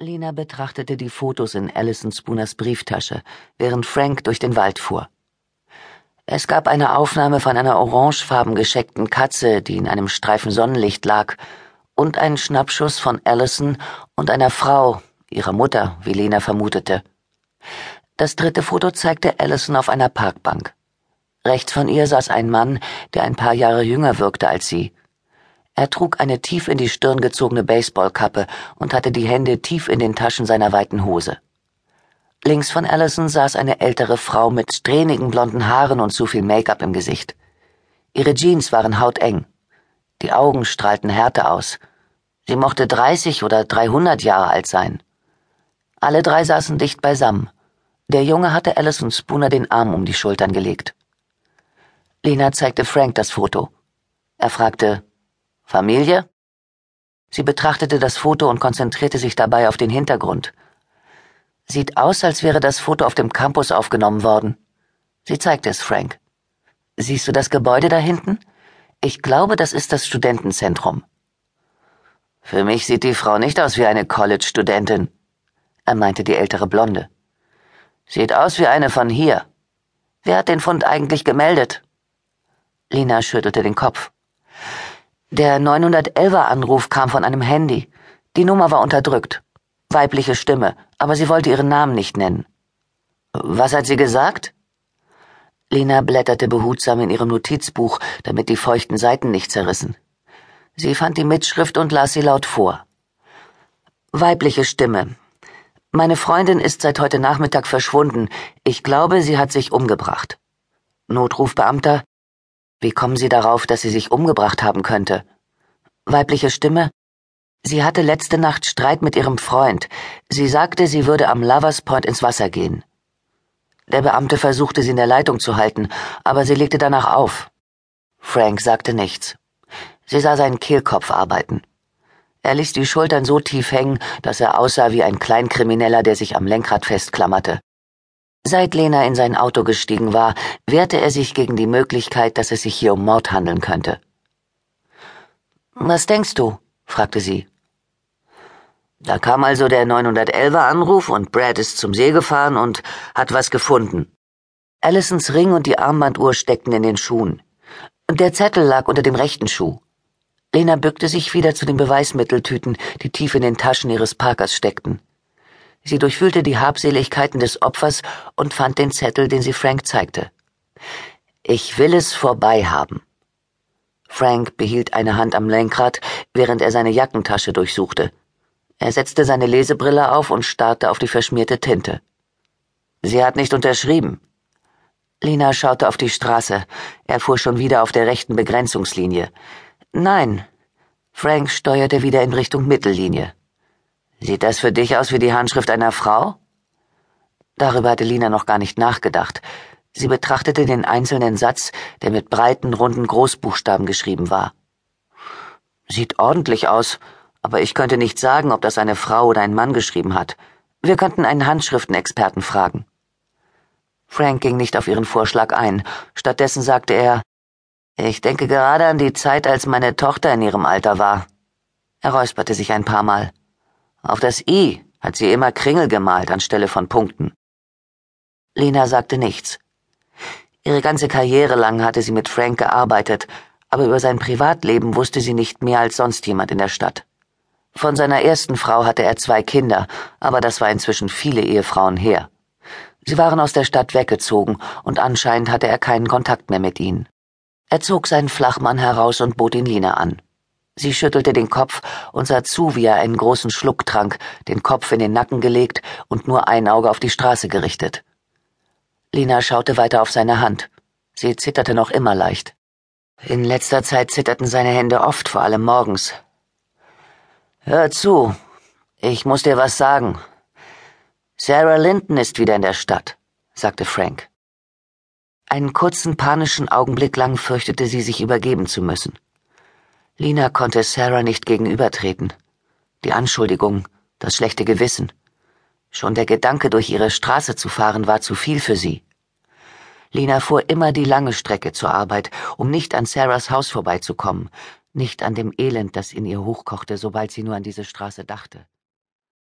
Lena betrachtete die Fotos in Alison Spooners Brieftasche, während Frank durch den Wald fuhr. Es gab eine Aufnahme von einer orangefarben gescheckten Katze, die in einem Streifen Sonnenlicht lag, und einen Schnappschuss von Allison und einer Frau, ihrer Mutter, wie Lena vermutete. Das dritte Foto zeigte Allison auf einer Parkbank. Rechts von ihr saß ein Mann, der ein paar Jahre jünger wirkte als sie. Er trug eine tief in die Stirn gezogene Baseballkappe und hatte die Hände tief in den Taschen seiner weiten Hose. Links von Allison saß eine ältere Frau mit strähnigen blonden Haaren und zu viel Make-up im Gesicht. Ihre Jeans waren hauteng. Die Augen strahlten Härte aus. Sie mochte 30 oder 300 Jahre alt sein. Alle drei saßen dicht beisammen. Der Junge hatte Allison Spooner den Arm um die Schultern gelegt. Lena zeigte Frank das Foto. Er fragte, Familie? Sie betrachtete das Foto und konzentrierte sich dabei auf den Hintergrund. Sieht aus, als wäre das Foto auf dem Campus aufgenommen worden. Sie zeigte es Frank. Siehst du das Gebäude da hinten? Ich glaube, das ist das Studentenzentrum. Für mich sieht die Frau nicht aus wie eine College-Studentin, ermeinte die ältere Blonde. Sieht aus wie eine von hier. Wer hat den Fund eigentlich gemeldet? Lina schüttelte den Kopf. Der 911er Anruf kam von einem Handy. Die Nummer war unterdrückt. Weibliche Stimme, aber sie wollte ihren Namen nicht nennen. Was hat sie gesagt? Lena blätterte behutsam in ihrem Notizbuch, damit die feuchten Seiten nicht zerrissen. Sie fand die Mitschrift und las sie laut vor. Weibliche Stimme. Meine Freundin ist seit heute Nachmittag verschwunden. Ich glaube, sie hat sich umgebracht. Notrufbeamter. Wie kommen Sie darauf, dass sie sich umgebracht haben könnte? Weibliche Stimme. Sie hatte letzte Nacht Streit mit ihrem Freund. Sie sagte, sie würde am Lovers Point ins Wasser gehen. Der Beamte versuchte sie in der Leitung zu halten, aber sie legte danach auf. Frank sagte nichts. Sie sah seinen Kehlkopf arbeiten. Er ließ die Schultern so tief hängen, dass er aussah wie ein Kleinkrimineller, der sich am Lenkrad festklammerte. Seit Lena in sein Auto gestiegen war, wehrte er sich gegen die Möglichkeit, dass es sich hier um Mord handeln könnte. Was denkst du? fragte sie. Da kam also der 911er Anruf und Brad ist zum See gefahren und hat was gefunden. Allisons Ring und die Armbanduhr steckten in den Schuhen. Der Zettel lag unter dem rechten Schuh. Lena bückte sich wieder zu den Beweismitteltüten, die tief in den Taschen ihres Parkers steckten. Sie durchwühlte die Habseligkeiten des Opfers und fand den Zettel, den sie Frank zeigte. Ich will es vorbei haben. Frank behielt eine Hand am Lenkrad, während er seine Jackentasche durchsuchte. Er setzte seine Lesebrille auf und starrte auf die verschmierte Tinte. Sie hat nicht unterschrieben. Lina schaute auf die Straße. Er fuhr schon wieder auf der rechten Begrenzungslinie. Nein. Frank steuerte wieder in Richtung Mittellinie. Sieht das für dich aus wie die Handschrift einer Frau? Darüber hatte Lina noch gar nicht nachgedacht. Sie betrachtete den einzelnen Satz, der mit breiten, runden Großbuchstaben geschrieben war. Sieht ordentlich aus, aber ich könnte nicht sagen, ob das eine Frau oder ein Mann geschrieben hat. Wir könnten einen Handschriftenexperten fragen. Frank ging nicht auf ihren Vorschlag ein. Stattdessen sagte er, ich denke gerade an die Zeit, als meine Tochter in ihrem Alter war. Er räusperte sich ein paar Mal. Auf das I hat sie immer Kringel gemalt anstelle von Punkten. Lena sagte nichts. Ihre ganze Karriere lang hatte sie mit Frank gearbeitet, aber über sein Privatleben wusste sie nicht mehr als sonst jemand in der Stadt. Von seiner ersten Frau hatte er zwei Kinder, aber das war inzwischen viele Ehefrauen her. Sie waren aus der Stadt weggezogen, und anscheinend hatte er keinen Kontakt mehr mit ihnen. Er zog seinen Flachmann heraus und bot ihn Lina an. Sie schüttelte den Kopf und sah zu, wie er einen großen Schluck trank, den Kopf in den Nacken gelegt und nur ein Auge auf die Straße gerichtet. Lina schaute weiter auf seine Hand. Sie zitterte noch immer leicht. In letzter Zeit zitterten seine Hände oft, vor allem morgens. Hör zu, ich muss dir was sagen. Sarah Linton ist wieder in der Stadt, sagte Frank. Einen kurzen panischen Augenblick lang fürchtete sie, sich übergeben zu müssen. Lina konnte Sarah nicht gegenübertreten. Die Anschuldigung, das schlechte Gewissen. Schon der Gedanke, durch ihre Straße zu fahren, war zu viel für sie. Lina fuhr immer die lange Strecke zur Arbeit, um nicht an Sarahs Haus vorbeizukommen, nicht an dem Elend, das in ihr hochkochte, sobald sie nur an diese Straße dachte.